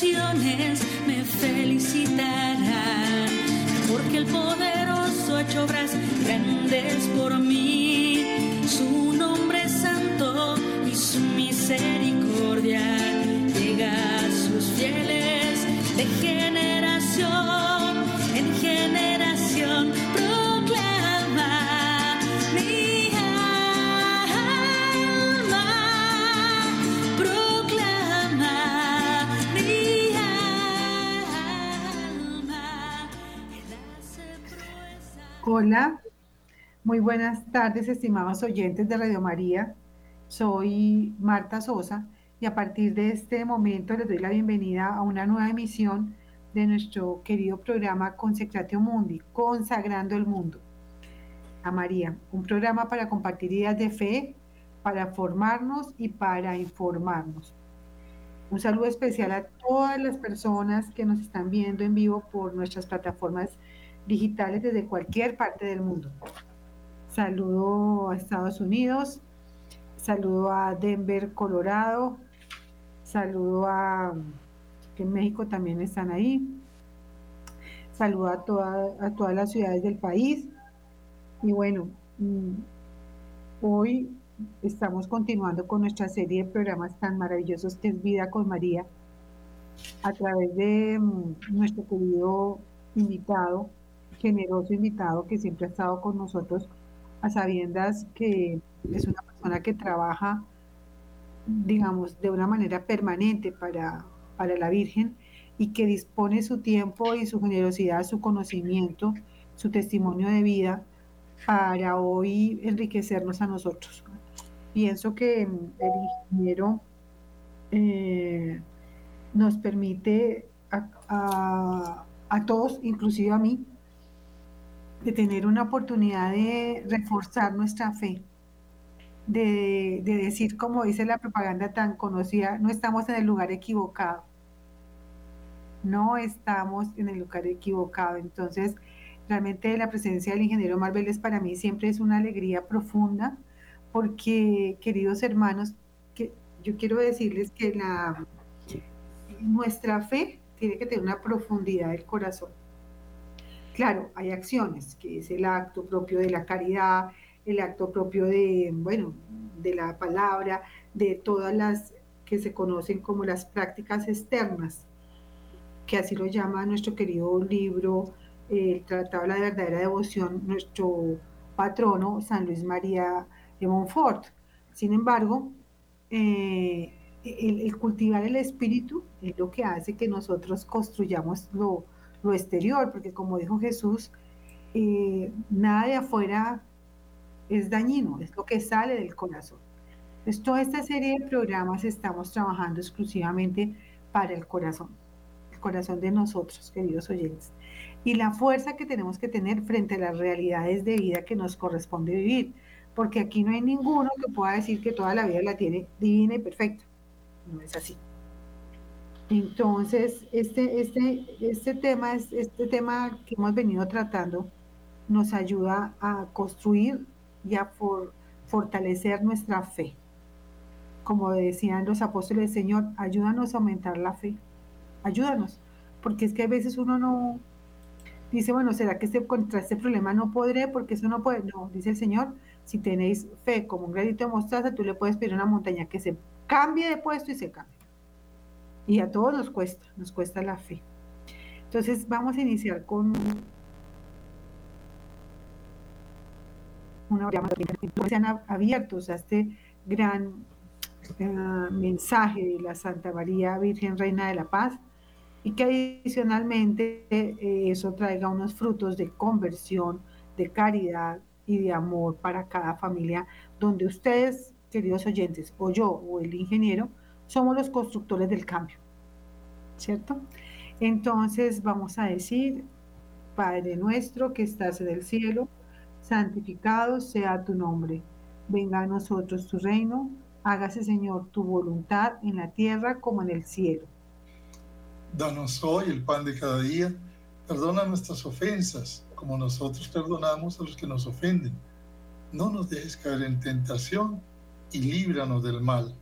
me felicitarán, porque el poderoso ha hecho obras grandes por mí. Hola, muy buenas tardes, estimados oyentes de Radio María. Soy Marta Sosa y a partir de este momento les doy la bienvenida a una nueva emisión de nuestro querido programa Consecratio Mundi, Consagrando el Mundo. A María, un programa para compartir ideas de fe, para formarnos y para informarnos. Un saludo especial a todas las personas que nos están viendo en vivo por nuestras plataformas digitales desde cualquier parte del mundo. Saludo a Estados Unidos, saludo a Denver, Colorado, saludo a que en México también están ahí, saludo a, toda- a todas las ciudades del país y bueno, mm, hoy estamos continuando con nuestra serie de programas tan maravillosos que es Vida con María a través de mm, nuestro querido invitado, generoso invitado que siempre ha estado con nosotros a sabiendas que es una persona que trabaja, digamos, de una manera permanente para, para la Virgen y que dispone su tiempo y su generosidad, su conocimiento, su testimonio de vida para hoy enriquecernos a nosotros. Pienso que el ingeniero eh, nos permite a, a- a todos, inclusive a mí, de tener una oportunidad de reforzar nuestra fe, de, de decir, como dice la propaganda tan conocida, no estamos en el lugar equivocado, no estamos en el lugar equivocado. Entonces, realmente la presencia del ingeniero Marveles para mí siempre es una alegría profunda, porque, queridos hermanos, que yo quiero decirles que la, nuestra fe tiene que tener una profundidad del corazón. Claro, hay acciones, que es el acto propio de la caridad, el acto propio de, bueno, de la palabra, de todas las que se conocen como las prácticas externas, que así lo llama nuestro querido libro, el Tratado de la Verdadera Devoción, nuestro patrono, San Luis María de Montfort. Sin embargo, eh, el, el cultivar el espíritu es lo que hace que nosotros construyamos lo, lo exterior, porque como dijo Jesús, eh, nada de afuera es dañino, es lo que sale del corazón. Entonces, toda esta serie de programas estamos trabajando exclusivamente para el corazón, el corazón de nosotros, queridos oyentes, y la fuerza que tenemos que tener frente a las realidades de vida que nos corresponde vivir, porque aquí no hay ninguno que pueda decir que toda la vida la tiene divina y perfecta. No es así. Entonces, este, este, este tema, es- este tema que hemos venido tratando nos ayuda a construir y a for- fortalecer nuestra fe. Como decían los apóstoles, Señor, ayúdanos a aumentar la fe. Ayúdanos. Porque es que a veces uno no dice, bueno, ¿será que este, contra este problema no podré? Porque eso no puede. No, dice el Señor, si tenéis fe como un granito de mostaza, tú le puedes pedir a una montaña que se cambie de puesto y se cambie. Y a todos nos cuesta, nos cuesta la fe. Entonces vamos a iniciar con una llamada que sean ab- abiertos a este gran eh, mensaje de la Santa María Virgen Reina de la Paz y que adicionalmente eh, eso traiga unos frutos de conversión, de caridad y de amor para cada familia, donde ustedes, queridos oyentes, o yo o el ingeniero, somos los constructores del cambio, ¿cierto? Entonces vamos a decir, Padre nuestro que estás en el cielo, santificado sea tu nombre. Venga a nosotros tu reino, hágase Señor tu voluntad en la tierra como en el cielo. Danos hoy el pan de cada día. Perdona nuestras ofensas, como nosotros perdonamos a los que nos ofenden. No nos dejes caer en tentación y líbranos del mal.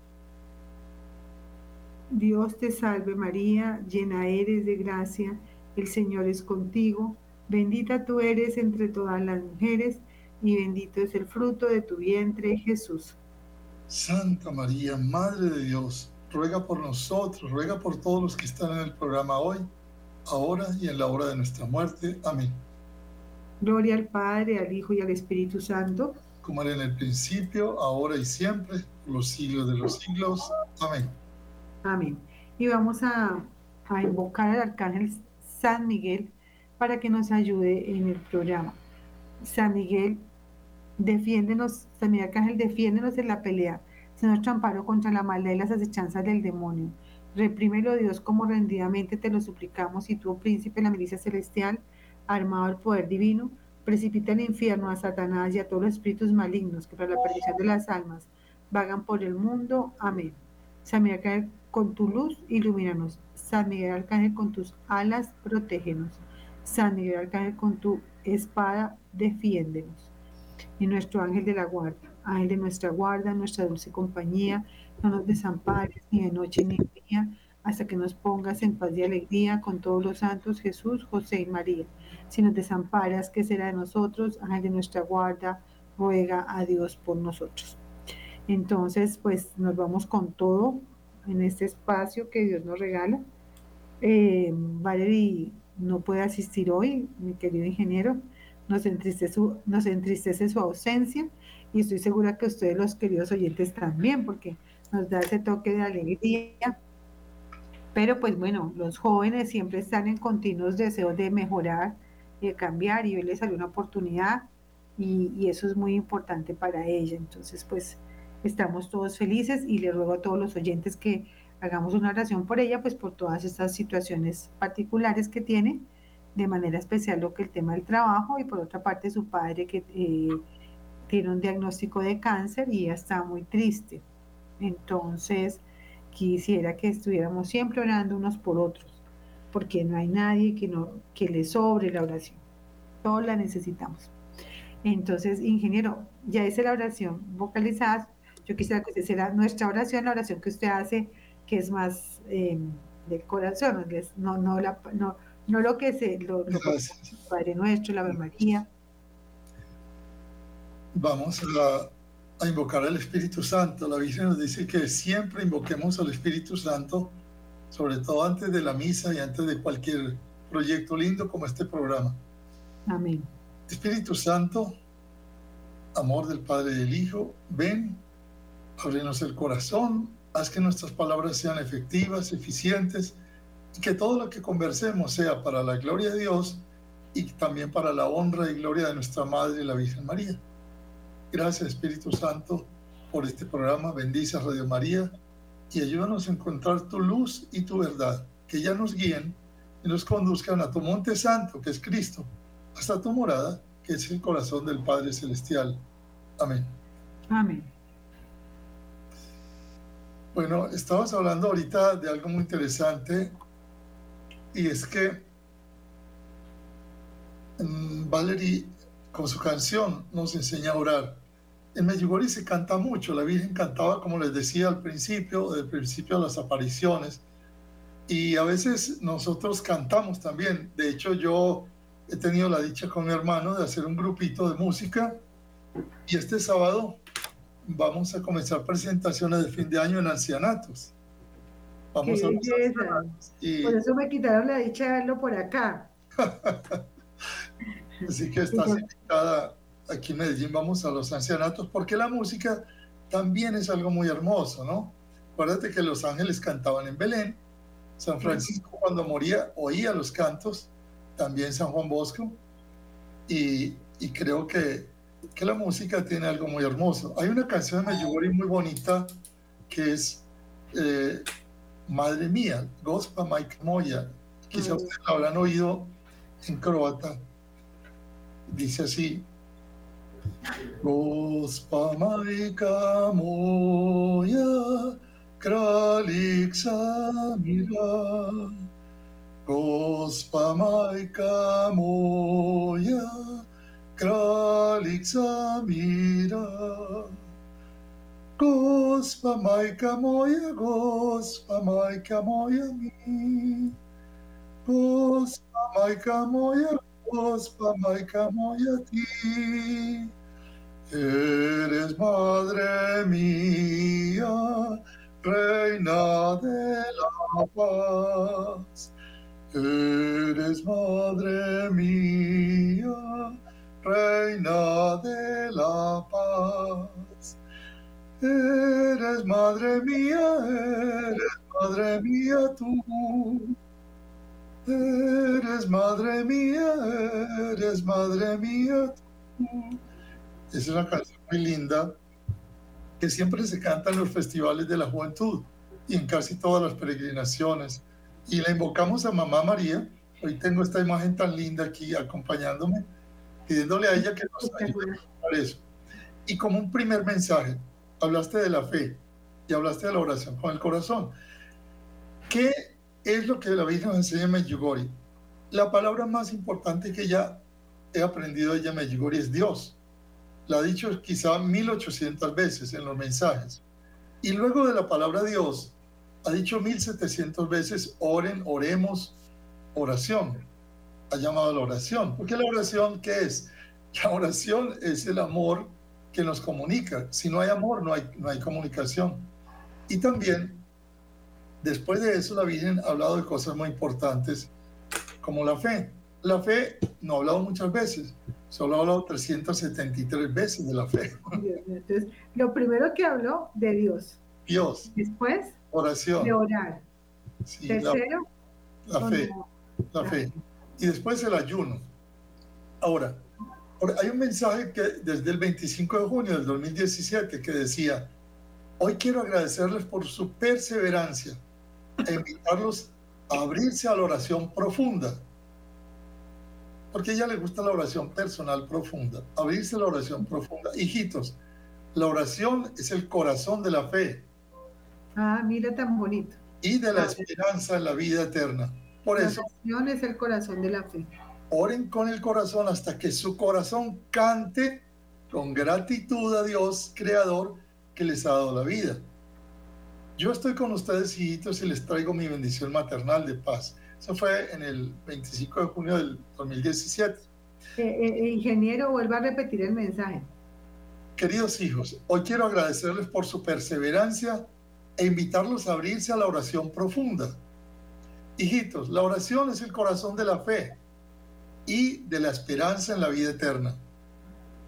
Dios te salve María, llena eres de gracia, el Señor es contigo, bendita tú eres entre todas las mujeres y bendito es el fruto de tu vientre Jesús. Santa María, Madre de Dios, ruega por nosotros, ruega por todos los que están en el programa hoy, ahora y en la hora de nuestra muerte. Amén. Gloria al Padre, al Hijo y al Espíritu Santo. Como era en el principio, ahora y siempre, por los siglos de los siglos. Amén. Amén. Y vamos a, invocar al Arcángel San Miguel para que nos ayude en el programa. San Miguel, defiéndenos, San Miguel Arcángel, defiéndenos en la pelea, se nuestro amparo contra la maldad y las acechanzas del demonio. Reprímelo, Dios, como rendidamente te lo suplicamos, y tú, príncipe de la milicia celestial, armado del poder divino, precipita al infierno a Satanás y a todos los espíritus malignos que para la perdición de las almas vagan por el mundo. Amén. San Miguel Arcángel, con tu luz, ilumínanos. San Miguel Arcángel, con tus alas, protégenos. San Miguel Arcángel, con tu espada, defiéndenos. Y nuestro ángel de la guarda, ángel de nuestra guarda, nuestra dulce compañía, no nos desampares ni de noche ni de día, hasta que nos pongas en paz y alegría con todos los santos, Jesús, José y María. Si nos desamparas, ¿qué será de nosotros? Ángel de nuestra guarda, ruega a Dios por nosotros. Entonces, pues nos vamos con todo en este espacio que Dios nos regala. Eh, Valerie no puede asistir hoy, mi querido ingeniero. Nos entristece, su, nos entristece su ausencia y estoy segura que ustedes, los queridos oyentes, también, porque nos da ese toque de alegría. Pero pues bueno, los jóvenes siempre están en continuos deseos de mejorar, de cambiar y hoy les salió una oportunidad y, y eso es muy importante para ella. Entonces pues estamos todos felices y le ruego a todos los oyentes que hagamos una oración por ella, pues por todas estas situaciones particulares que tiene, de manera especial lo que el tema del trabajo y por otra parte su padre que eh, tiene un diagnóstico de cáncer y ella está muy triste. Entonces, quisiera que estuviéramos siempre orando unos por otros, porque no hay nadie que, no, que le sobre la oración. Todos la necesitamos. Entonces, ingeniero, ya hice la oración vocalizada. Yo quisiera que usted hiciera nuestra oración, la oración que usted hace, que es más eh, del corazón, no, no, la, no, no lo que se, lo, lo Padre Nuestro, la Ave María. Vamos a a invocar al Espíritu Santo. La Virgen nos dice que siempre invoquemos al Espíritu Santo, sobre todo antes de la misa y antes de cualquier proyecto lindo como este programa. Amén. Espíritu Santo, amor del Padre y del Hijo, ven, ábrenos el corazón, haz que nuestras palabras sean efectivas, eficientes, y que todo lo que conversemos sea para la gloria de Dios y también para la honra y gloria de nuestra Madre, la Virgen María. Gracias Espíritu Santo por este programa. Bendice a Radio María y ayúdanos a encontrar tu luz y tu verdad, que ya nos guíen y nos conduzcan a tu monte santo, que es Cristo, hasta tu morada, que es el corazón del Padre Celestial. Amén. Amén. Bueno, estabas hablando ahorita de algo muy interesante y es que mmm, Valerie con su canción nos enseña a orar. En Medjugorje se canta mucho, la Virgen cantaba, como les decía al principio, del principio de las apariciones, y a veces nosotros cantamos también. De hecho, yo he tenido la dicha con mi hermano de hacer un grupito de música, y este sábado vamos a comenzar presentaciones de fin de año en ancianatos. Vamos Qué a y Por eso me quitaron la dicha de verlo por acá. Así que estás invitada aquí en Medellín, vamos a los ancianatos, porque la música también es algo muy hermoso, ¿no? Acuérdate que los ángeles cantaban en Belén, San Francisco cuando moría oía los cantos, también San Juan Bosco, y, y creo que, que, la música tiene algo muy hermoso. Hay una canción de Medjugorje muy bonita que es eh, Madre Mía, Gospa Mike Moya, quizá Mm. ustedes la habrán oído en croata, dice así, Gospa majka moja, kraljica mira. Gospa majka moja, kraljica mira. Gospa majka moja, gospa majka moja mi. Gospa majka moja, gospa majka moja ti. Eres madre mía, reina de la paz. Eres madre mía, reina de la paz. Eres madre mía, eres madre mía tú. Eres madre mía, eres madre mía tú. Es una canción muy linda que siempre se canta en los festivales de la juventud y en casi todas las peregrinaciones. Y la invocamos a Mamá María. Hoy tengo esta imagen tan linda aquí acompañándome, pidiéndole a ella que nos ayude a eso. Y como un primer mensaje, hablaste de la fe y hablaste de la oración con el corazón. ¿Qué es lo que la Virgen nos enseña en Medjugorje? La palabra más importante que ya he aprendido de ella en Medjugorje es Dios. La ha dicho quizá 1800 veces en los mensajes. Y luego de la palabra Dios, ha dicho 1700 veces, oren, oremos, oración. Ha llamado a la oración. Porque la oración, ¿qué es? La oración es el amor que nos comunica. Si no hay amor, no hay, no hay comunicación. Y también, después de eso, la Virgen ha hablado de cosas muy importantes, como la fe. La fe no ha hablado muchas veces, solo ha hablado 373 veces de la fe. Entonces, lo primero que habló, de Dios. Dios, Después, oración. de orar. sí, la, Tercero, la con fe, la fe. Y después el ayuno. Ahora, hay un mensaje que desde el 25 de junio del 2017 que decía, hoy quiero agradecerles por su perseverancia e invitarlos a abrirse a la oración profunda. Porque a ella le gusta la oración personal profunda, abrirse a la oración profunda. Hijitos, la oración es el corazón de la fe Ah, mira tan bonito. y de la esperanza en la vida eterna. Por La eso, oración es el corazón de la fe. oren con el corazón hasta que su corazón cante con gratitud a Dios, Creador, que les ha dado la vida. Yo estoy con ustedes, hijitos, y les traigo mi bendición maternal de paz. Eso fue en el 25 de junio del 2017. Eh, eh, ingeniero, vuelva a repetir el mensaje. Queridos hijos, hoy quiero agradecerles por su perseverancia e invitarlos a abrirse a la oración profunda. Hijitos, la oración es el corazón de la fe y de la esperanza en la vida eterna.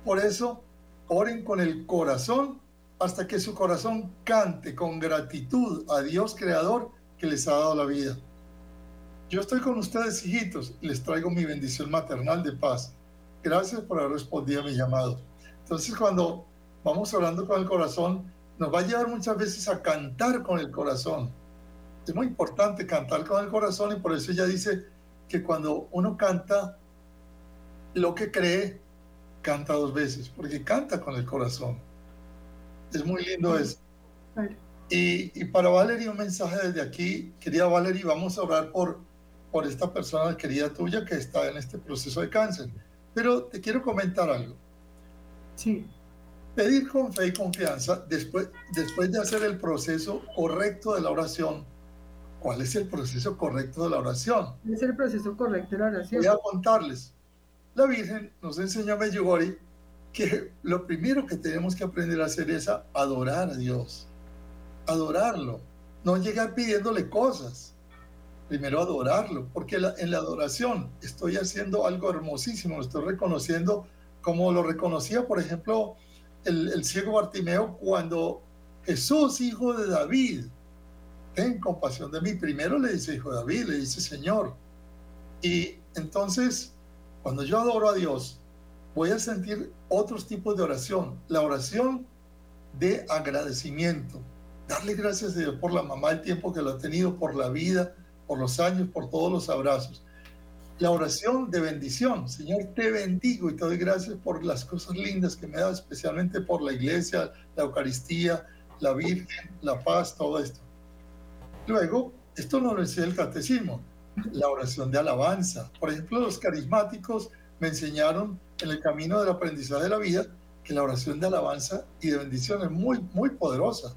Por eso, oren con el corazón hasta que su corazón cante con gratitud a Dios Creador que les ha dado la vida. Yo estoy con ustedes, hijitos, les traigo mi bendición maternal de paz. Gracias por haber respondido a mi llamado. Entonces, cuando vamos orando con el corazón, nos va a llevar muchas veces a cantar con el corazón. Es muy importante cantar con el corazón y por eso ella dice que cuando uno canta lo que cree, canta dos veces, porque canta con el corazón. Es muy lindo eso. Y, y para Valerie, un mensaje desde aquí. Querida Valerie, vamos a orar por, por esta persona querida tuya que está en este proceso de cáncer. Pero te quiero comentar algo. sí, Pedir con fe y confianza después, después de hacer el proceso correcto de la oración. ¿Cuál es el proceso correcto de la oración? es el proceso correcto de la oración. Voy a contarles. La Virgen nos enseñó a Medjugorje que lo primero que tenemos que aprender a hacer es a adorar a Dios. Adorarlo. No llegar pidiéndole cosas. Primero adorarlo, porque la- en la adoración estoy haciendo algo hermosísimo. Estoy reconociendo como lo reconocía, por ejemplo, el, el ciego Bartimeo cuando Jesús, hijo de David, ten compasión de mí. Primero le dice hijo David, le dice Señor. Y entonces, cuando yo adoro a Dios, voy a sentir otros tipos de oración. La oración de agradecimiento. Darle gracias a Dios por la mamá, el tiempo que lo ha tenido, por la vida, por los años, por todos los abrazos. La oración de bendición. Señor, te bendigo y te doy gracias por las cosas lindas que me da, especialmente por la iglesia, la Eucaristía, la Virgen, la paz, todo esto. Luego, esto no lo enseña el catecismo, la oración de alabanza. Por ejemplo, los carismáticos me enseñaron en el camino del aprendizaje de la vida que la oración de alabanza y de bendición es muy, muy poderosa.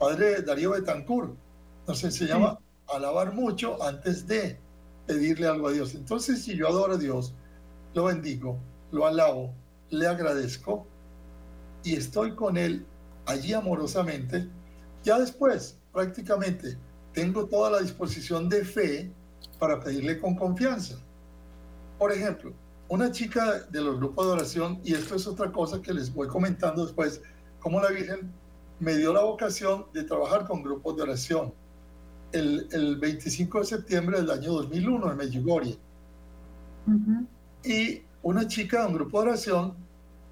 Padre Darío Betancourt nos enseñaba a alabar mucho antes de pedirle algo a Dios. Entonces, si yo adoro a Dios, lo bendigo, lo alabo, le agradezco y estoy con Él allí amorosamente, ya después prácticamente tengo toda la disposición de fe para pedirle con confianza. Por ejemplo, una chica de los grupos de oración, y esto es otra cosa que les voy comentando después, cómo la Virgen me dio la vocación de trabajar con grupos de oración. El, el 25 de septiembre del año 2001 en Medjugorje. Y una chica de un grupo de oración,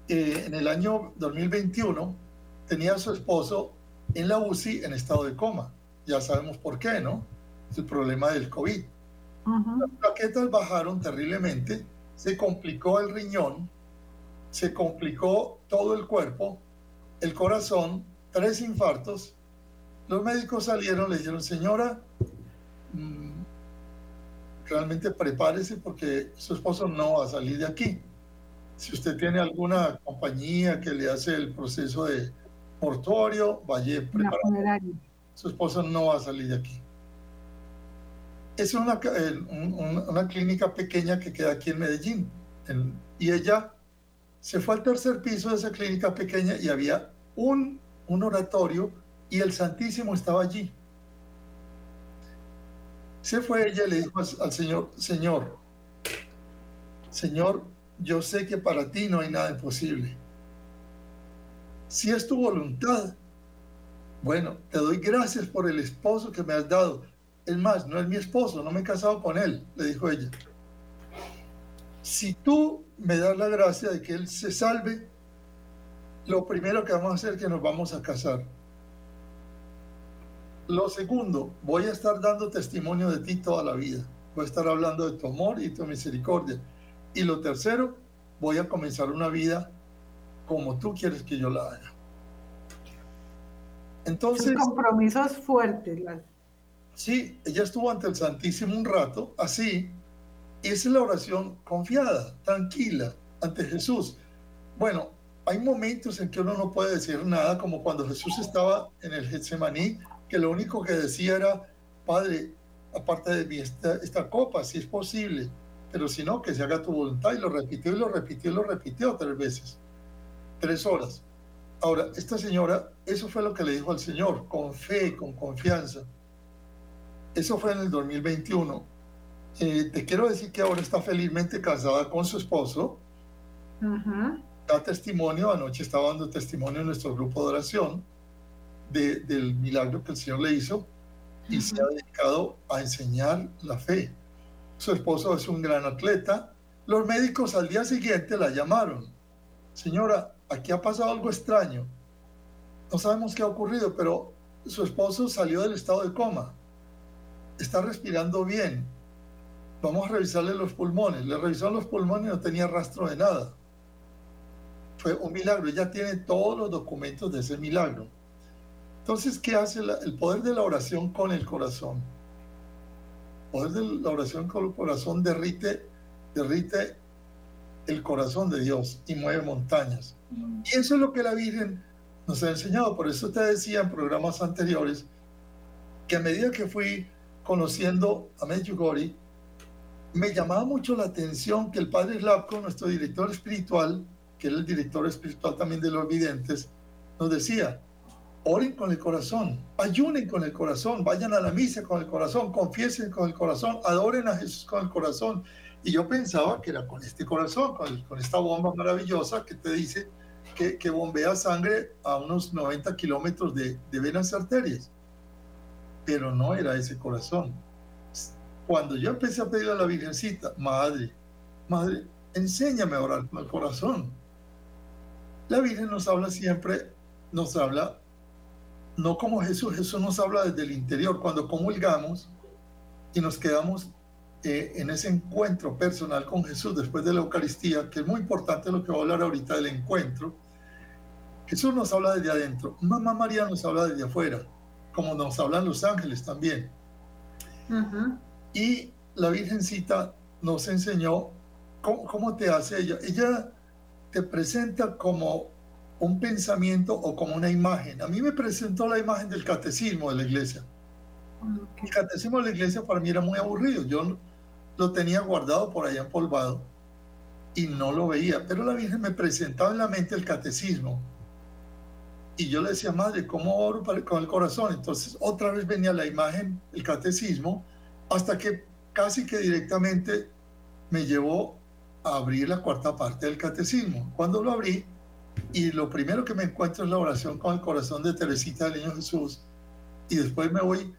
eh, en el año 2021, tenía a su esposo en la UCI en estado de coma. Ya sabemos por qué, ¿no? Es el problema del COVID. Las plaquetas bajaron terriblemente, se complicó el riñón, se complicó todo el cuerpo, el corazón, tres infartos. Los médicos salieron, le dijeron, señora, mm, realmente prepárese porque su esposo no va a salir de aquí. Si usted tiene alguna compañía que le hace el proceso de mortuorio, vaya preparado. Su esposo no va a salir de aquí. Es una, una clínica pequeña que queda aquí en Medellín. y ella se fue al tercer piso de esa clínica pequeña y había un, un oratorio y el Santísimo estaba allí. Se fue ella y le dijo al Señor, Señor, Señor, yo sé que para ti no hay nada imposible. Si es tu voluntad, bueno, te doy gracias por el esposo que me has dado. Es más, no es mi esposo, no me he casado con él, le dijo ella. Si tú me das la gracia de que él se salve, lo primero que vamos a hacer es que nos vamos a casar. Lo segundo, voy a estar dando testimonio de ti toda la vida. Voy a estar hablando de tu amor y tu misericordia. Y lo tercero, voy a comenzar una vida como tú quieres que yo la haga. Entonces... compromisos fuertes. Sí, ella estuvo ante el Santísimo un rato, así. Esa es la oración confiada, tranquila, ante Jesús. Bueno, hay momentos en que uno no puede decir nada, como cuando Jesús estaba en el Getsemaní, que lo único que decía era, Padre, aparte de mí esta, esta copa, si es posible, pero si no, que se haga tu voluntad. Y lo repitió y lo repitió y lo repitió tres veces, tres horas. Ahora, esta señora, eso fue lo que le dijo al Señor, con fe, con confianza. Eso fue en el 2021. Eh, te quiero decir que ahora está felizmente casada con su esposo. Da testimonio, anoche estaba dando testimonio en nuestro grupo de oración del milagro que el Señor le hizo y se ha dedicado a enseñar la fe. Su esposo es un gran atleta. Los médicos al día siguiente la llamaron. Señora, aquí ha pasado algo extraño. No sabemos qué ha ocurrido, pero su esposo salió del estado de coma. Está respirando bien. Vamos a revisarle los pulmones. Le revisaron los pulmones y no tenía rastro de nada. Fue un milagro. Ella tiene todos los documentos de ese milagro. Entonces, ¿qué hace el poder de la oración con el corazón? El poder de la oración con el corazón derrite, derrite el corazón de Dios y mueve montañas. Y eso es lo que la Virgen nos ha enseñado. Por eso te decía en programas anteriores que a medida que fui conociendo a Medjugorje, me llamaba mucho la atención que el padre Slavko, nuestro director espiritual, que era el director espiritual también de los videntes, nos decía, oren con el corazón, ayunen con el corazón, vayan a la misa con el corazón, confiesen con el corazón, adoren a Jesús con el corazón. Y yo pensaba que era con este corazón, con, esta bomba maravillosa que te dice que, bombea sangre a unos 90 kilómetros de, venas y arterias. Pero no era ese corazón. Cuando yo empecé a pedir a la Virgencita, Madre, Madre, enséñame a orar con el corazón. La Virgen nos habla siempre, nos habla no como Jesús, Jesús nos habla desde el interior. Cuando comulgamos y nos quedamos eh, en ese encuentro personal con Jesús después de la Eucaristía, que es muy importante lo que voy a hablar ahorita del encuentro, Jesús nos habla desde adentro, Mamá María nos habla desde afuera, como nos hablan los ángeles también. Y la Virgencita nos enseñó cómo, cómo, te hace ella. Ella te presenta como un pensamiento o como una imagen. A mí me presentó la imagen del catecismo de la iglesia. El catecismo de la iglesia para mí era muy aburrido. Yo lo tenía guardado por allá empolvado y no lo veía. Pero la Virgen me presentaba en la mente el catecismo. Y yo le decía, madre, ¿cómo oro con el corazón? Entonces otra vez venía la imagen, el catecismo, hasta que casi que directamente me llevó a abrir la cuarta parte del catecismo. Cuando lo abrí, y lo primero que me encuentro es la oración con el corazón de Teresita del Niño Jesús, y después me voy,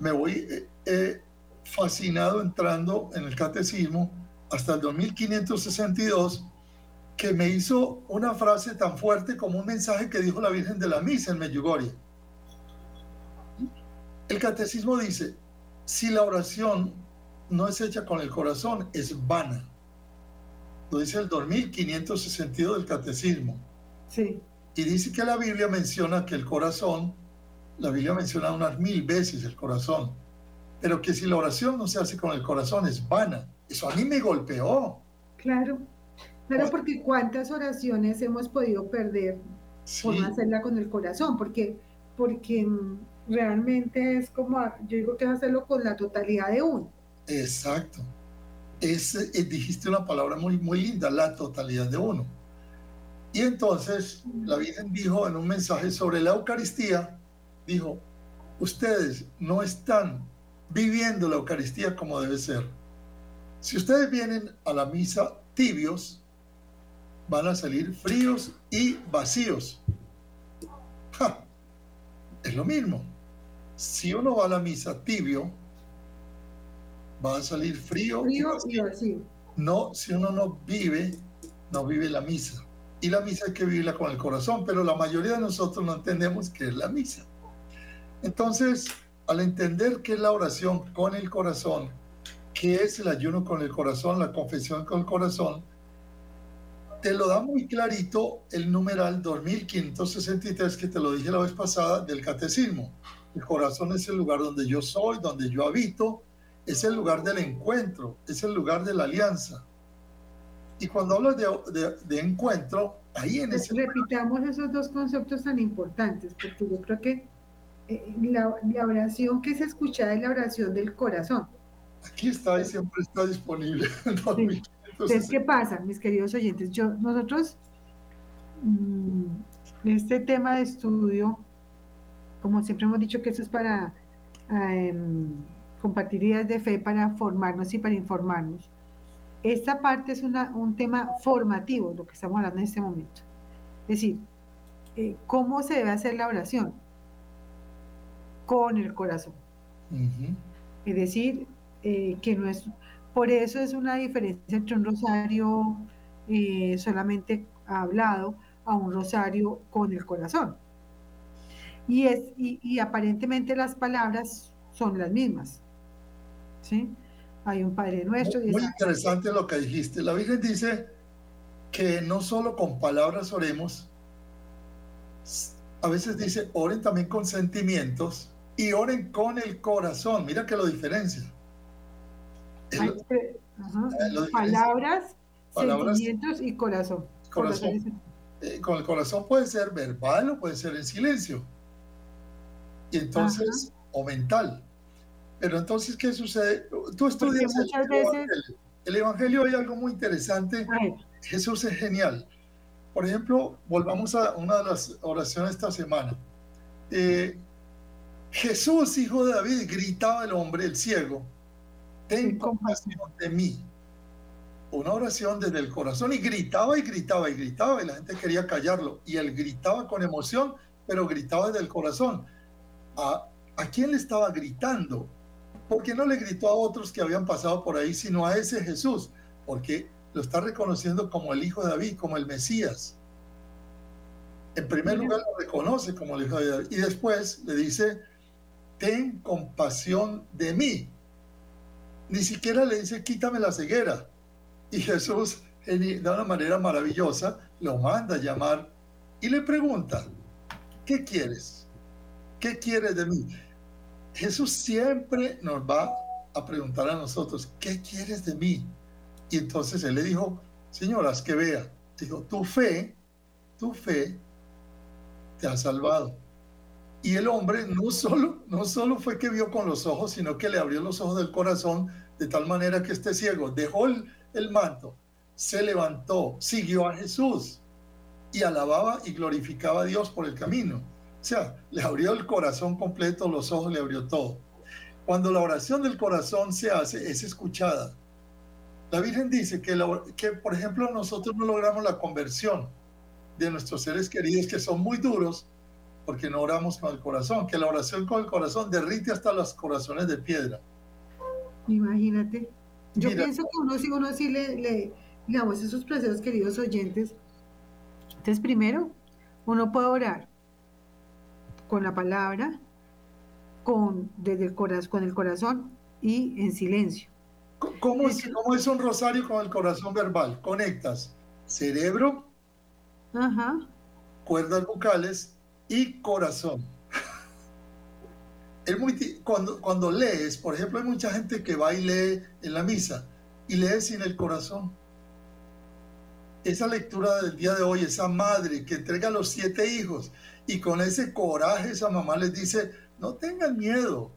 me voy eh, eh, fascinado entrando en el catecismo hasta el 2562, que me hizo una frase tan fuerte como un mensaje que dijo la Virgen de la Misa en Medjugorje. El catecismo dice, si la oración no es hecha con el corazón, es vana. Lo dice el 2562 del catecismo. Sí. Y dice que la Biblia menciona que el corazón, la Biblia menciona unas mil veces el corazón, pero que si la oración no se hace con el corazón es vana. Eso a mí me golpeó. Claro. Claro, porque cuántas oraciones hemos podido perder por no hacerla con el corazón, porque, porque realmente es como, yo digo que es hacerlo con la totalidad de uno. Exacto. Es, eh, dijiste una palabra muy, muy linda, la totalidad de uno. Y entonces la Virgen dijo en un mensaje sobre la Eucaristía, dijo, ustedes no están viviendo la Eucaristía como debe ser. Si ustedes vienen a la misa tibios, van a salir fríos y vacíos. es lo mismo. Si uno va a la misa tibio, va a salir frío, y vacío. No, si uno no vive, no vive la misa. Y la misa hay que vivirla con el corazón, pero la mayoría de nosotros no entendemos qué es la misa. Entonces, al entender qué es la oración con el corazón, qué es el ayuno con el corazón, la confesión con el corazón, te lo da muy clarito el numeral 2563 que te lo dije la vez pasada del catecismo. El corazón es el lugar donde yo soy, donde yo habito, es el lugar del encuentro, es el lugar de la alianza. Y cuando hablo de, de, encuentro, ahí en ese... Repitamos esos dos conceptos tan importantes, porque yo creo que eh, la, la, oración que se escucha es la oración del corazón. Aquí está y siempre está disponible. Entonces, ¿qué pasa, mis queridos oyentes? Yo, nosotros, mm, este tema de estudio, como siempre hemos dicho que eso es para em, compartir ideas de fe, para formarnos y para informarnos. Esta parte es una, un tema formativo, lo que estamos hablando en este momento. Es decir, eh, ¿cómo se debe hacer la oración? Con el corazón. Es decir, eh, que no es por eso es una diferencia entre un rosario eh, solamente hablado a un rosario con el corazón. Y, es, y, aparentemente las palabras son las mismas. ¿sí? Hay un Padre Nuestro. Muy, interesante lo que dijiste. La Virgen dice que no solo con palabras oremos, a veces dice oren también con sentimientos y oren con el corazón. Mira que lo diferencia. Eh, palabras, sentimientos y corazón. Eh, con el corazón puede ser verbal o puede ser en silencio. Y entonces, o mental. Pero entonces, ¿qué sucede? Tú estudias el, evangelio. el Evangelio. hay algo muy interesante. Jesús es genial. Por ejemplo, volvamos a una de las oraciones esta semana. Eh, Jesús, hijo de David, gritaba el hombre, el ciego, ten compasión de mí. Una oración desde el corazón y gritaba y gritaba y gritaba y la gente quería callarlo. Y él gritaba con emoción, pero gritaba desde el corazón. ¿A, ¿A quién le estaba gritando? Porque no le gritó a otros que habían pasado por ahí, sino a ese Jesús, porque lo está reconociendo como el Hijo de David, como el Mesías. En primer lugar lo reconoce como el Hijo de David y después le dice, ten compasión de mí ni siquiera le dice, quítame la ceguera. Y Jesús, de una manera maravillosa, lo manda a llamar y le pregunta, ¿qué quieres? ¿Qué quieres de mí? Jesús siempre nos va a preguntar a nosotros, ¿qué quieres de mí? Y entonces él le dijo, señoras, que vea. Dijo, tu fe tu fe te ha salvado. Y el hombre no solo, no solo fue que vio con los ojos, sino que le abrió los ojos del corazón de tal manera que este ciego dejó el, manto, se levantó, siguió a Jesús y alababa y glorificaba a Dios por el camino. O sea, le abrió el corazón completo, los ojos le abrió todo. Cuando la oración del corazón se hace, es escuchada. La Virgen dice que, por ejemplo, nosotros no logramos la conversión de nuestros seres queridos que son muy duros porque no oramos con el corazón, que la oración con el corazón derrite hasta los corazones de piedra. Imagínate. Yo Mira. pienso que uno sí, uno sí le, le, digamos, esos procesos, queridos oyentes. Entonces, primero, uno puede orar con la palabra, con, desde el corazón, con el corazón y en silencio. ¿Cómo es, cómo es un rosario con el corazón verbal? Conectas cerebro, Ajá. cuerdas vocales y corazón. Es muy cuando, cuando lees, por ejemplo, hay mucha gente que va y lee en la misa y lee sin el corazón. Esa lectura del día de hoy, esa madre que entrega los siete hijos y con ese coraje esa mamá les dice, no tengan miedo.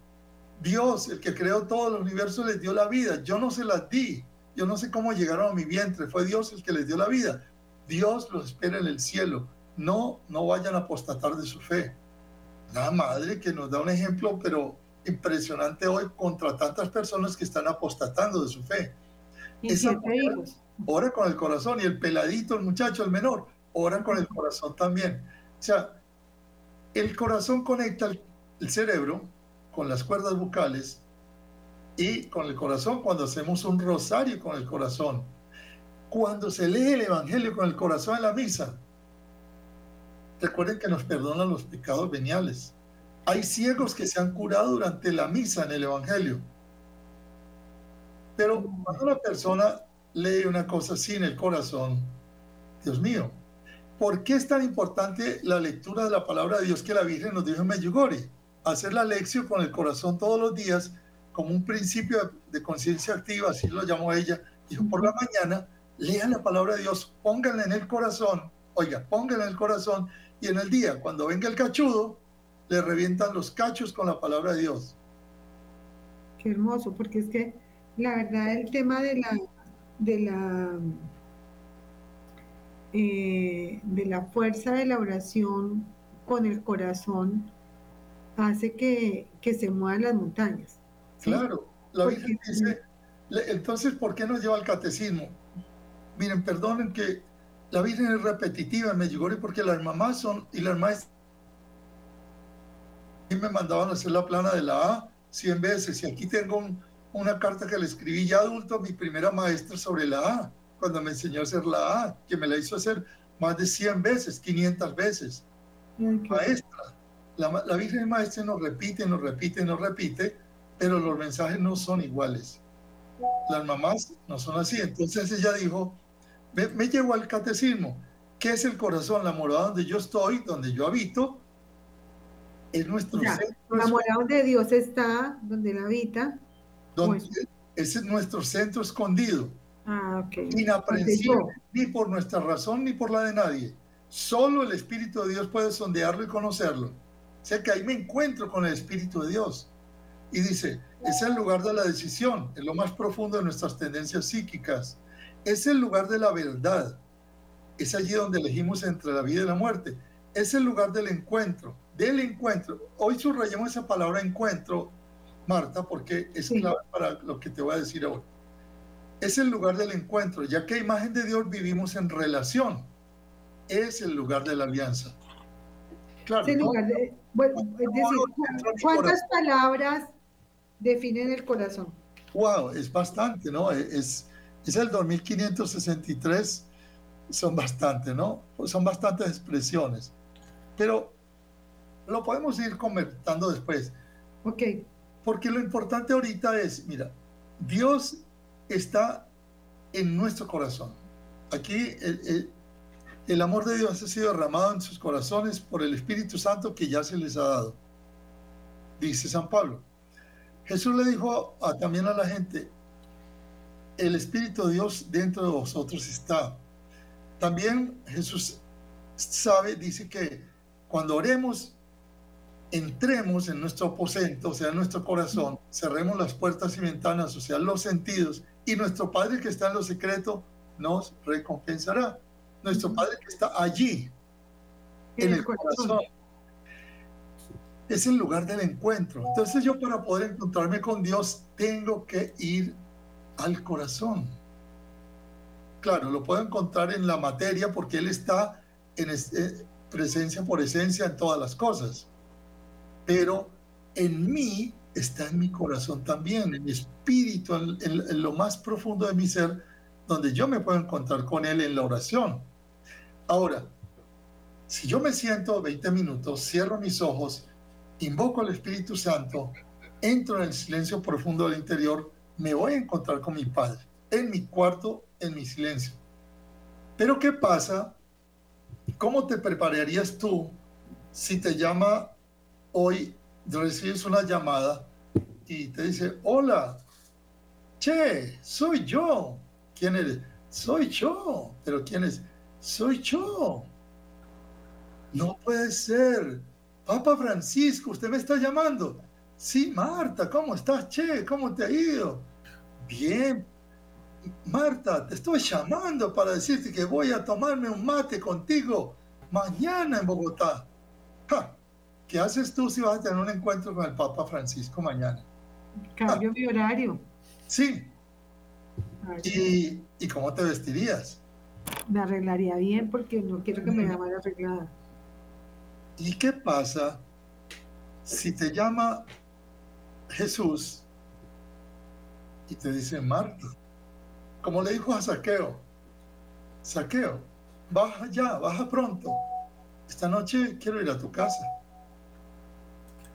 Dios, el que creó todo el universo, les dio la vida. Yo no se las di. Yo no sé cómo llegaron a mi vientre. Fue Dios el que les dio la vida. Dios los espera en el cielo. No, no vayan a apostatar de su fe. La madre que nos da un ejemplo, pero impresionante hoy contra tantas personas que están apostatando de su fe. Y Esa mujer- hijos. Ora con el corazón y el peladito, el muchacho, el menor, ora con el corazón también. O sea, el corazón conecta el, el cerebro con las cuerdas vocales y con el corazón cuando hacemos un rosario con el corazón. Cuando se lee el Evangelio con el corazón en la misa, recuerden que nos perdonan los pecados veniales. Hay ciegos que se han curado durante la misa en el Evangelio. Pero cuando una persona lee una cosa sin el corazón, Dios mío, ¿por qué es tan importante la lectura de la palabra de Dios que la Virgen nos dijo en Medjugorje? Hacer la lección con el corazón todos los días como un principio de conciencia activa, así lo llamó ella. Dijo, por la mañana, lean la palabra de Dios, pónganla en el corazón, oiga, pónganla en el corazón, y en el día, cuando venga el cachudo, le revientan los cachos con la palabra de Dios. Qué hermoso, porque es que la verdad el tema de la de la eh, de la fuerza de la oración con el corazón hace que, que se muevan las montañas. ¿sí? Claro, la Virgen dice, entonces, ¿por qué nos lleva al catecismo? Miren, perdonen que la Virgen es repetitiva en Medjugorje porque las mamás son, y las maestras, y me mandaban a hacer la plana de la A 100 veces, y aquí tengo un- una carta que le escribí ya adulto a mi primera maestra sobre la A, cuando me enseñó a hacer la A, que me la hizo hacer más de 100 veces, 500 veces Ay, qué- maestra. La, la Virgen Maestra nos repite, nos repite, nos repite, pero los mensajes no son iguales. Las mamás no son así. Entonces ella dijo, me, me llevó al catecismo. ¿Qué es el corazón? La morada donde yo estoy, donde yo habito, es nuestro Ya, centro, La morada donde Dios está, donde Él habita. donde- pues. ese es nuestro centro escondido. Ah, ok. inaprensible ni por nuestra razón ni por la de nadie. Solo el Espíritu de Dios puede sondearlo y conocerlo. O sea que ahí me encuentro con el Espíritu de Dios. Y dice, es el lugar de la decisión, es lo más profundo de nuestras tendencias psíquicas. Es el lugar de la verdad. Es allí donde elegimos entre la vida y la muerte. Es el lugar del encuentro, del encuentro. Hoy subrayamos esa palabra encuentro, Marta, porque es Sí. clave para lo que te voy a decir ahora es el lugar del encuentro, ya que a imagen de Dios vivimos en relación. Es el lugar de la alianza. Claro, Ese ¿no? lugar de- bueno, es decir, ¿cuántas palabras definen el corazón? Wow, es bastante, ¿no? Es, es el 2563, son bastante, ¿no? Son bastantes expresiones. Pero lo podemos ir comentando después. Ok, Porque lo importante ahorita es, mira, Dios está en nuestro corazón. Aquí el, el- el amor de Dios ha sido derramado en sus corazones por el Espíritu Santo que ya se les ha dado. Dice San Pablo. Jesús le dijo a- también a la gente, el Espíritu de Dios dentro de vosotros está. También Jesús sabe, dice que cuando oremos, entremos en nuestro aposento, o sea, en nuestro corazón, cerremos las puertas y ventanas, o sea, los sentidos, y nuestro Padre que está en lo secreto nos recompensará. Nuestro Padre que está allí, en el corazón. Es el lugar del encuentro. Entonces yo para poder encontrarme con Dios tengo que ir al corazón. Claro, lo puedo encontrar en la materia porque Él está en eh, presencia por esencia en todas las cosas. Pero en mí está en mi corazón también, en mi espíritu, en, lo más profundo de mi ser, donde yo me puedo encontrar con Él en la oración. Ahora, si yo me siento 20 minutos, cierro mis ojos, invoco al Espíritu Santo, entro en el silencio profundo del interior, me voy a encontrar con mi Padre, en mi cuarto, en mi silencio. Pero ¿qué pasa? ¿Cómo te prepararías tú si te llama hoy, recibes una llamada y te dice, hola, che, soy yo. ¿Quién eres? Soy yo. ¿Pero quién es? Soy yo. No puede ser. Papa Francisco, usted me está llamando. Sí, Marta, ¿cómo estás, Che? ¿Cómo te ha ido? Bien. Marta, te estoy llamando para decirte que voy a tomarme un mate contigo mañana en Bogotá. ¿Qué haces tú si vas a tener un encuentro con el Papa Francisco mañana? Cambio mi horario. Sí. ¿Y, ¿Y cómo te vestirías? Me arreglaría bien porque no quiero que me vea mal arreglada. ¿Y qué pasa si te llama Jesús y te dice Marta? Como le dijo a Saqueo, Saqueo, baja ya, baja pronto. Esta noche quiero ir a tu casa.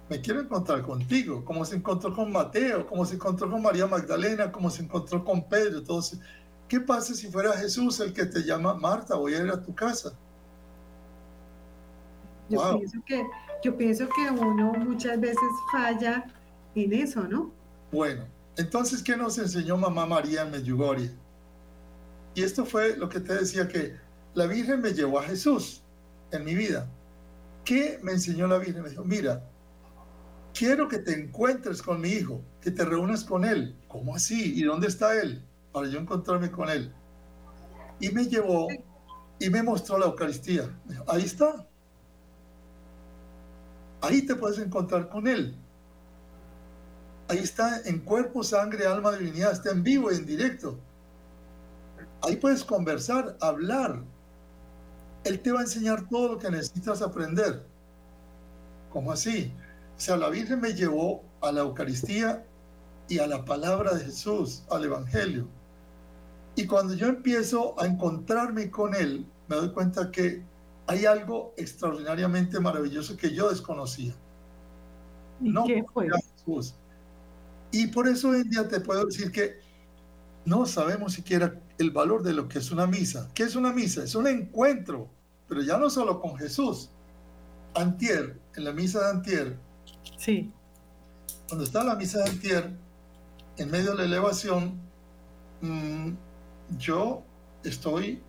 Me quiero encontrar contigo, como se encontró con Mateo, como se encontró con María Magdalena, como se encontró con Pedro. Entonces, ¿qué pasa si fuera Jesús el que te llama Marta? Voy a ir a tu casa. Yo, Wow. pienso que, yo pienso que uno muchas veces falla en eso, ¿no? Bueno, entonces, ¿qué nos enseñó mamá María en Medjugorje? Y esto fue lo que te decía que la Virgen me llevó a Jesús en mi vida. ¿Qué me enseñó la Virgen? Me dijo, mira, quiero que te encuentres con mi hijo, que te reúnas con él. ¿Cómo así? ¿Y dónde está él? Para yo encontrarme con él. Y me llevó y me mostró la Eucaristía. Ahí está. Ahí te puedes encontrar con él. Ahí está en cuerpo, sangre, alma, divinidad, está en vivo y en directo. Ahí puedes conversar, hablar. Él te va a enseñar todo lo que necesitas aprender. ¿Cómo así? O sea, la Virgen me llevó a la Eucaristía y a la palabra de Jesús, al Evangelio. Y cuando yo empiezo a encontrarme con Él, me doy cuenta que hay algo extraordinariamente maravilloso que yo desconocía. ¿Y No qué fue? Jesús. Y por eso hoy en día te puedo decir que no sabemos siquiera el valor de lo que es una misa. ¿Qué es una misa? Es un encuentro, pero ya no solo con Jesús. Antier, en la misa de Antier, Sí. cuando está la misa de Antier, en medio de la elevación, mm, yo estoy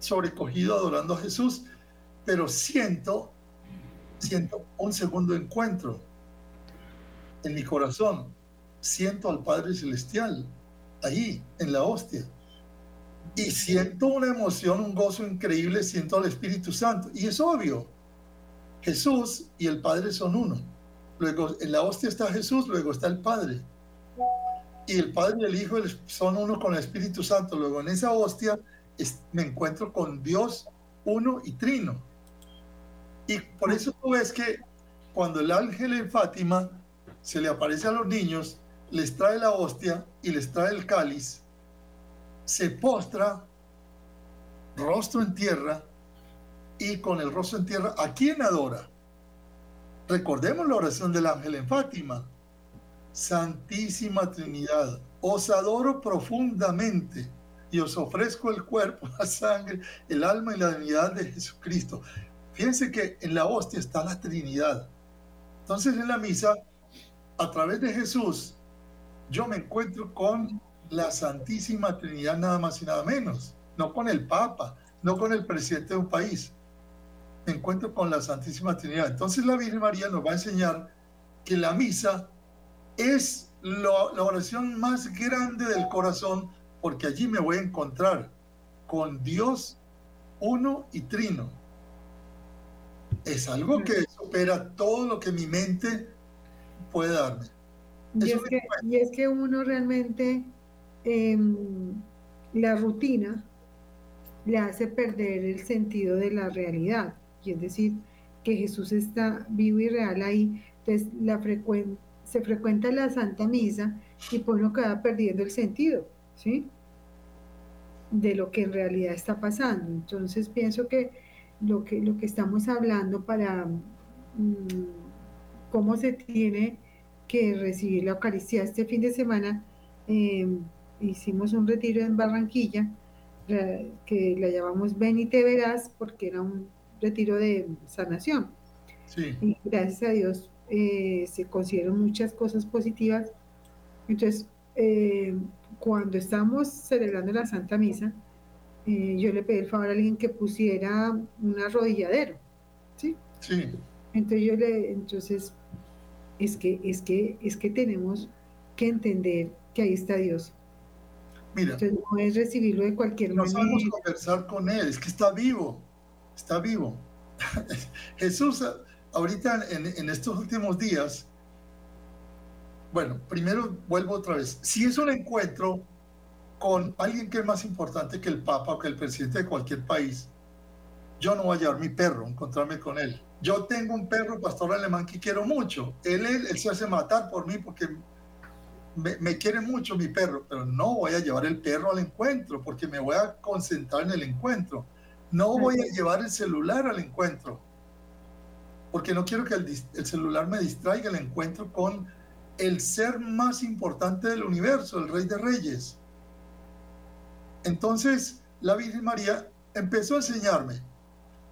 sobrecogido adorando a Jesús, pero siento, siento un segundo encuentro en mi corazón. Siento al Padre Celestial ahí, en la hostia. Y siento una emoción, un gozo increíble, siento al Espíritu Santo. Y es obvio, Jesús y el Padre son uno. Luego en la hostia está Jesús, luego está el Padre. Y el Padre y el Hijo son uno con el Espíritu Santo. Luego en esa hostia me encuentro con Dios uno y trino. Y por eso tú ves que cuando el ángel en Fátima se le aparece a los niños, les trae la hostia y les trae el cáliz, se postra, rostro en tierra, y con el rostro en tierra, ¿a quién adora? Recordemos la oración del ángel en Fátima. Santísima Trinidad, os adoro profundamente y os ofrezco el cuerpo, la sangre, el alma y la divinidad de Jesucristo. Fíjense que en la hostia está la Trinidad. Entonces en la misa, a través de Jesús, yo me encuentro con la Santísima Trinidad nada más y nada menos, no con el Papa, no con el presidente de un país, me encuentro con la Santísima Trinidad. Entonces la Virgen María nos va a enseñar que la misa es la oración más grande del corazón, porque allí me voy a encontrar con Dios uno y trino. Es algo que supera todo lo que mi mente puede darme. Y es, que, y es que uno realmente, em, la rutina le hace perder el sentido de la realidad. Y es decir, que Jesús está vivo y real ahí. Entonces, la frecuen- se frecuenta la Santa Misa y pues uno queda perdiendo el sentido, ¿sí? De lo que en realidad está pasando. Entonces, pienso que lo que, lo que estamos hablando para mm, cómo se tiene que recibir la Eucaristía. Este fin de semana eh, hicimos un retiro en Barranquilla eh, que la llamamos Ven y te verás porque era un retiro de sanación Sí, y gracias a Dios eh, se consiguieron muchas cosas positivas. Entonces, eh, cuando estábamos celebrando la Santa Misa, eh, yo le pedí el favor a alguien que pusiera un arrodilladero, ¿sí? sí. Entonces yo le, entonces es que, es que, es que tenemos que entender que ahí está Dios. Mira, Entonces no es recibirlo de cualquier no sabemos manera. conversar con Él, es que está vivo, está vivo. Jesús, ahorita en, en estos últimos días, bueno, primero vuelvo otra vez, si es un encuentro con alguien que es más importante que el Papa o que el presidente de cualquier país, yo no voy a llevar mi perro, a encontrarme con él. Yo tengo un perro pastor alemán que quiero mucho. Él, él, él se hace matar por mí porque me, me quiere mucho mi perro, pero no voy a llevar el perro al encuentro porque me voy a concentrar en el encuentro. No voy a llevar el celular al encuentro porque no quiero que el, el celular me distraiga el encuentro con el ser más importante del universo, el Rey de Reyes. Entonces, la Virgen María empezó a enseñarme,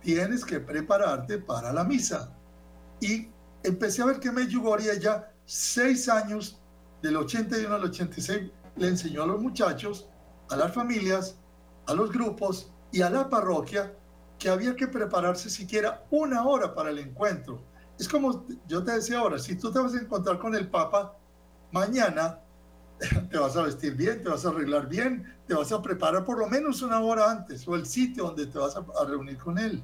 tienes que prepararte para la misa. Y empecé a ver que Medjugorje ya seis años, del 81 al 86, le enseñó a los muchachos, a las familias, a los grupos y a la parroquia que había que prepararse siquiera una hora para el encuentro. Es como yo te decía ahora, si tú te vas a encontrar con el Papa mañana, te vas a vestir bien, te vas a arreglar bien, te vas a preparar por lo menos una hora antes o el sitio donde te vas a, a reunir con él.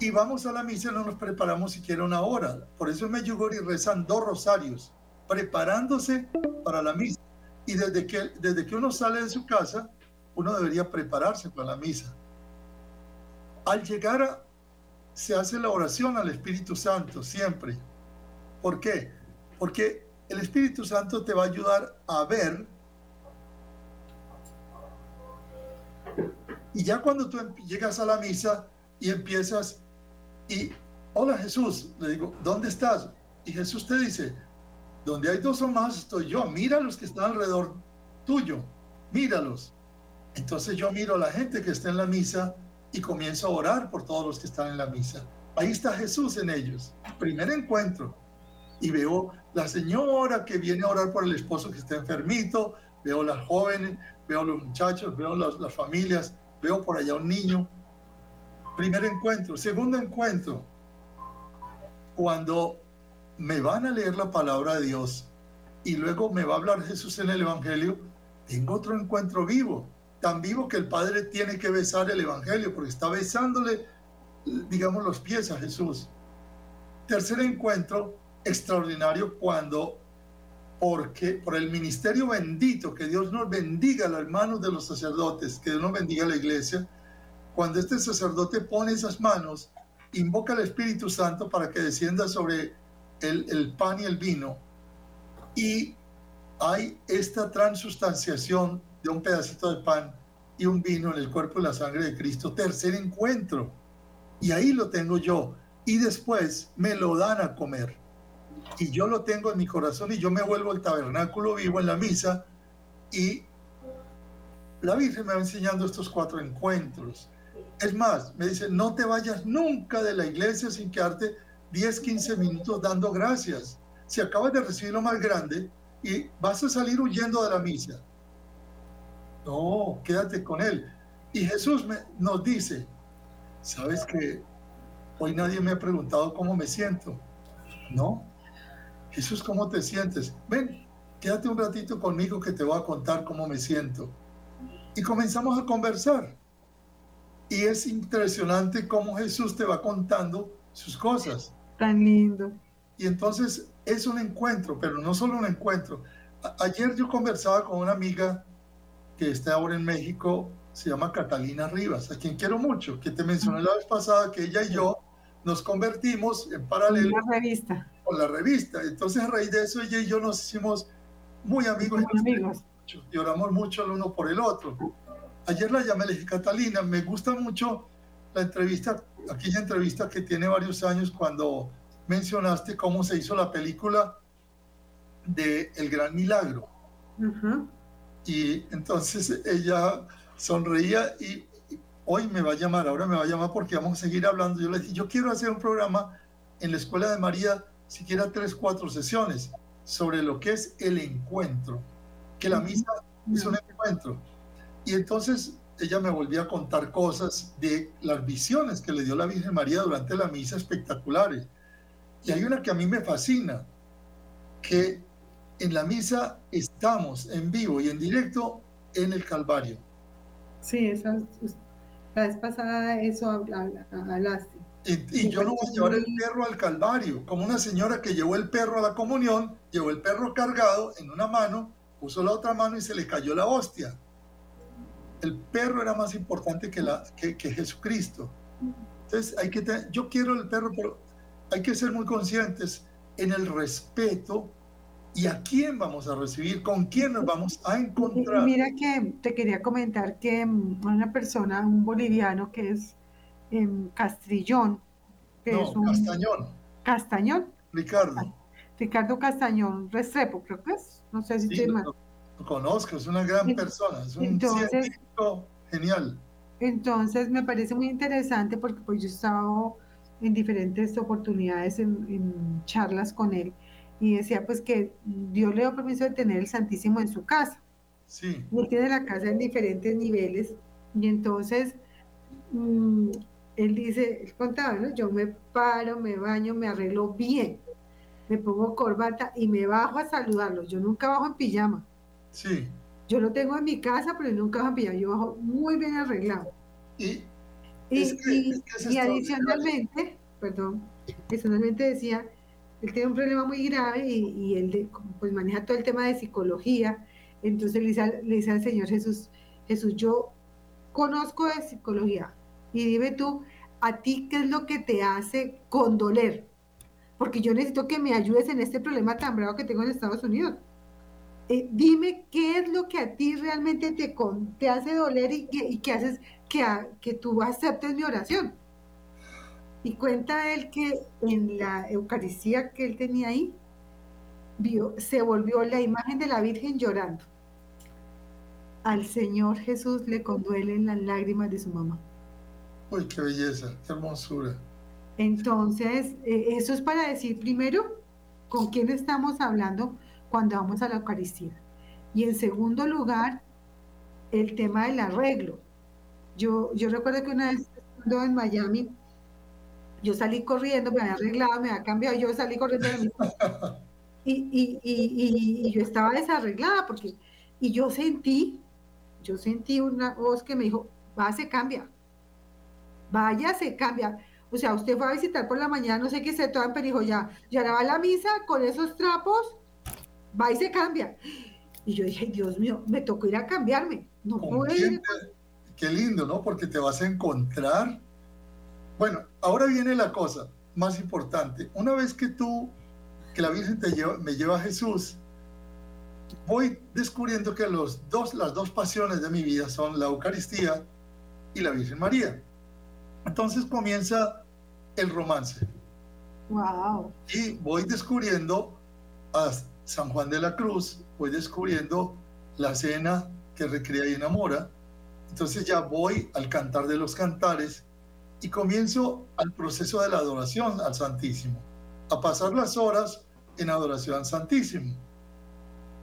Y vamos a la misa no nos preparamos siquiera una hora. Por eso en Medjugorje rezan dos rosarios, preparándose para la misa. Y desde que, desde que uno sale de su casa, uno debería prepararse para la misa. Al llegar a, se hace la oración al Espíritu Santo siempre. ¿Por qué? Porque el Espíritu Santo te va a ayudar a ver. Y ya cuando tú em- llegas a la misa y empiezas y, hola Jesús, le digo, ¿dónde estás? Y Jesús te dice, donde hay dos o más estoy yo, mira los que están alrededor tuyo, míralos. Entonces yo miro a la gente que está en la misa y comienzo a orar por todos los que están en la misa. Ahí está Jesús en ellos. Primer encuentro. Y veo la señora que viene a orar por el esposo que está enfermito, veo las jóvenes, veo los muchachos, veo las, las familias, veo por allá un niño. Primer encuentro. Segundo encuentro. Cuando me van a leer la palabra de Dios y luego me va a hablar Jesús en el Evangelio, tengo otro encuentro vivo, tan vivo que el Padre tiene que besar el Evangelio porque está besándole, digamos, los pies a Jesús. Tercer encuentro extraordinario cuando, porque por el ministerio bendito, que Dios nos bendiga a las manos de los sacerdotes, que Dios nos bendiga a la iglesia, cuando este sacerdote pone esas manos, invoca al Espíritu Santo para que descienda sobre el, el pan y el vino. Y hay esta transustanciación de un pedacito de pan y un vino en el cuerpo y la sangre de Cristo. Tercer encuentro. Y ahí lo tengo yo. Y después me lo dan a comer. Y yo lo tengo en mi corazón y yo me vuelvo al tabernáculo vivo en la misa. Y la Virgen me va enseñando estos cuatro encuentros. Es más, me dice, no te vayas nunca de la iglesia sin quedarte 10, 15 minutos dando gracias. Si acabas de recibir lo más grande y vas a salir huyendo de la misa. No, quédate con él. Y Jesús me- nos dice, sabes que hoy nadie me ha preguntado cómo me siento. No. Jesús, ¿cómo te sientes? Ven, quédate un ratito conmigo que te voy a contar cómo me siento. Y comenzamos a conversar. Y es impresionante cómo Jesús te va contando sus cosas. Tan lindo. Y entonces es un encuentro, pero no solo un encuentro. A- ayer yo conversaba con una amiga que está ahora en México, se llama Catalina Rivas, a quien quiero mucho, que te mencioné la vez pasada que ella y yo nos convertimos en paralelo Una revista. Con la revista. Entonces a raíz de eso ella y yo nos hicimos muy amigos Muy amigos. y oramos mucho el uno por el otro. Ayer la llamé, le dije, Catalina, me gusta mucho la entrevista, aquella entrevista que tiene varios años cuando mencionaste cómo se hizo la película de El Gran Milagro. Ajá. Y entonces ella sonreía y hoy me va a llamar, ahora me va a llamar porque vamos a seguir hablando. Yo le dije, yo quiero hacer un programa en la Escuela de María, siquiera tres, cuatro sesiones, sobre lo que es el encuentro, que la misa es un encuentro. Y entonces ella me volvió a contar cosas de las visiones que le dio la Virgen María durante la misa espectaculares. Y hay una que a mí me fascina, que en la misa estamos en vivo y en directo en el Calvario. Sí, esa, la vez pasada eso habla- hablaste. Y, yo no voy a llevar el perro al Calvario, como una señora que llevó el perro a la comunión, llevó el perro cargado en una mano, puso la otra mano y se le cayó la hostia. El perro era más importante que, la, que, que Jesucristo. Entonces, hay que yo quiero el perro, pero hay que ser muy conscientes en el respeto y a quién vamos a recibir, con quién nos vamos a encontrar. Mira que te quería comentar que mm, una persona, un boliviano que es em, Castrillón, que No, es un Castañón, Castañón, Ricardo. Ricardo Castañón Restrepo, creo que es, no sé si Sí, estoy lo, conozco, es una gran En- persona, es un entonces- científico genial. Entonces me parece muy interesante porque pues yo he estado en diferentes oportunidades en, en charlas con él y decía pues que Dios le dio permiso de tener el Santísimo en su casa. Sí, él tiene la casa en diferentes niveles y entonces mm, él dice, él contaba, ¿no? Yo me paro, me baño, me arreglo bien, me pongo corbata y me bajo a saludarlo. Yo nunca bajo en pijama. sí. Yo lo tengo en mi casa, pero nunca bajo en pijama. Yo bajo muy bien arreglado. Y Y, Es que- y- es que es y extraordinario. adicionalmente, perdón, adicionalmente decía, él tiene un problema muy grave y, él de- pues maneja todo el tema de psicología. Entonces le dice, al- le dice al Señor Jesús, Jesús, yo conozco de psicología y dime tú, a ti qué es lo que te hace condoler, porque yo necesito que me ayudes en este problema tan bravo que tengo en Estados Unidos. Eh, dime qué es lo que a ti realmente te, con- te hace doler y que, y que haces que, a- que tú aceptes mi oración. Y cuenta él que en la Eucaristía que él tenía ahí, se volvió la imagen de la Virgen llorando. Al Señor Jesús le conduelen las lágrimas de su mamá. Uy, qué belleza, qué hermosura. Entonces, eh, eso es para decir primero con quién estamos hablando cuando vamos a la Eucaristía. Y en segundo lugar, el tema del arreglo. Yo, yo recuerdo que una vez estando en Miami, yo salí corriendo, me había arreglado, me había cambiado, yo salí corriendo de mi casa. y, y, y, y- y yo estaba desarreglada porque, y yo sentí, yo sentí una voz que me dijo, va, se cambia, vaya, se cambia. O sea, usted fue a visitar por la mañana, no sé qué se toda en perijo, ya, ya ahora va a la misa con esos trapos, va y se cambia. Y yo dije, Dios mío, me tocó ir a cambiarme. No ¿Con pude quién ir. Qué lindo, ¿no? Porque te vas a encontrar. Bueno, ahora viene la cosa más importante. Una vez que tú, que la Virgen te lleva, me lleva a Jesús, voy descubriendo que los dos, las dos pasiones de mi vida son la Eucaristía y la Virgen María. Entonces comienza el romance. Wow. Y voy descubriendo a San Juan de la Cruz, voy descubriendo la cena que recrea y enamora. Entonces ya voy al cantar de los cantares y comienzo al proceso de la adoración al Santísimo, a pasar las horas en adoración al Santísimo.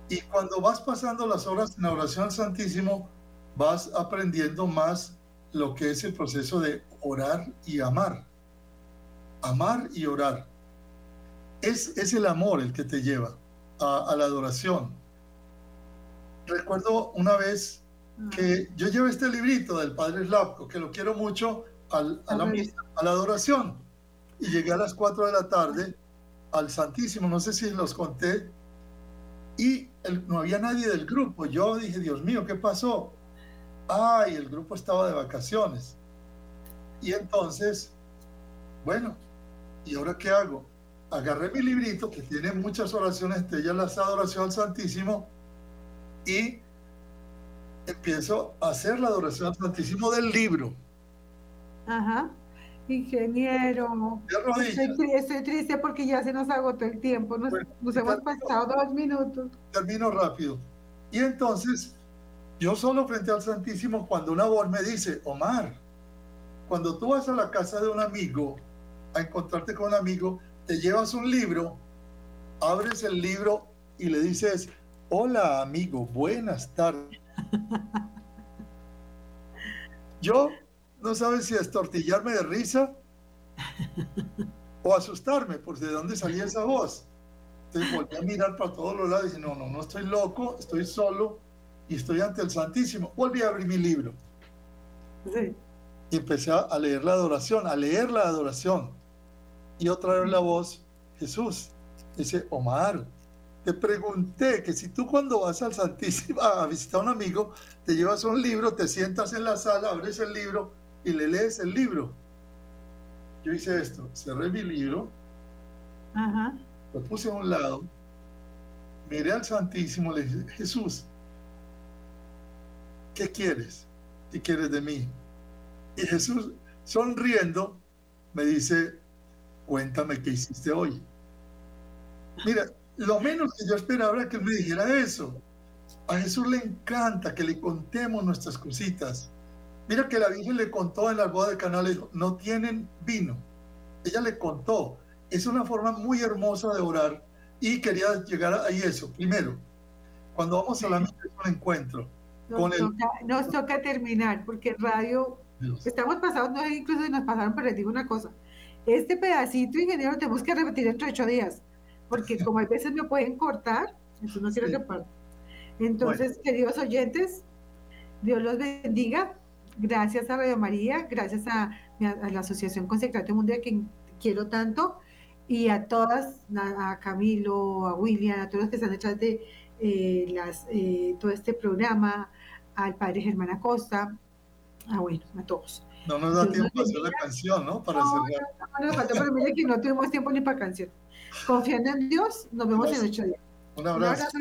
Y cuando vas pasando las horas en adoración al Santísimo, vas aprendiendo más lo que es el proceso de orar y amar. amar y orar. Es, es el amor el que te lleva a, a la adoración. Recuerdo una vez que yo llevo este librito del padre Slavko, que lo quiero mucho, al- a, la, misa, a la adoración. Y llegué a las 4 de la tarde al Santísimo, no sé si los conté, y el- no había nadie del grupo. Yo dije, Dios mío, ¿qué pasó? Ay, el grupo estaba de vacaciones. Y entonces, bueno, ¿y ahora qué hago? Agarré mi librito que tiene muchas oraciones, entre ellas las adoración al Santísimo, y empiezo a hacer la adoración al Santísimo del libro. Ajá. Ingeniero. Estoy, estoy triste porque ya se nos agotó el tiempo. Nos, Bueno, nos hemos termino. pasado dos minutos. termino rápido. Y entonces, yo solo frente al Santísimo, cuando una voz me dice, Omar, cuando tú vas a la casa de un amigo, a encontrarte con un amigo, te llevas un libro, abres el libro y le dices, hola amigo, buenas tardes. Yo no sabes si estortillarme de risa o asustarme, por de dónde salía esa voz. Entonces volví a mirar para todos los lados y dije, no, no, no estoy loco, estoy solo y estoy ante el Santísimo. Volví a abrir mi libro Sí. Y empecé a leer la adoración, a leer la adoración. Y otra vez la voz, Jesús, dice, Omar, te pregunté que si tú cuando vas al Santísimo a visitar a un amigo, te llevas un libro, te sientas en la sala, abres el libro y le lees el libro. Yo hice esto, cerré mi libro, Ajá. lo puse a un lado, miré al Santísimo, le dije, Jesús, ¿qué quieres? ¿Qué quieres de mí? Y Jesús, sonriendo, me dice, cuéntame qué hiciste hoy. Mira, lo menos que yo esperaba era que me dijera eso. A Jesús le encanta que le contemos nuestras cositas. Mira que la Virgen le contó en la boda de Caná, le dijo, no tienen vino. Ella le contó. Es una forma muy hermosa de orar y quería llegar a eso. Primero, cuando vamos a la misa es un encuentro. Nos, Con el- toca, nos toca terminar porque radio. Estamos pasados, no incluso nos pasaron, pero les digo una cosa. Este pedacito, ingeniero, tenemos que repetir entre ocho días, porque como a veces me pueden cortar, eso no quiero Sí. que. Entonces, queridos oyentes, Dios los bendiga. Gracias a Radio María, gracias a, a la Asociación Consecrate Mundial, a quien quiero tanto, y a todas, a, a Camilo, a William, a todos los que están detrás de eh, las, eh, todo este programa, al padre Germán Acosta, a bueno, a todos. No nos da tiempo a hacer la canción, ¿no? Para No, cerrar. no nos faltó, pero mire que no tuvimos tiempo ni para canción. Confiando en Dios, nos vemos en ocho días. Un Un abrazo. abrazo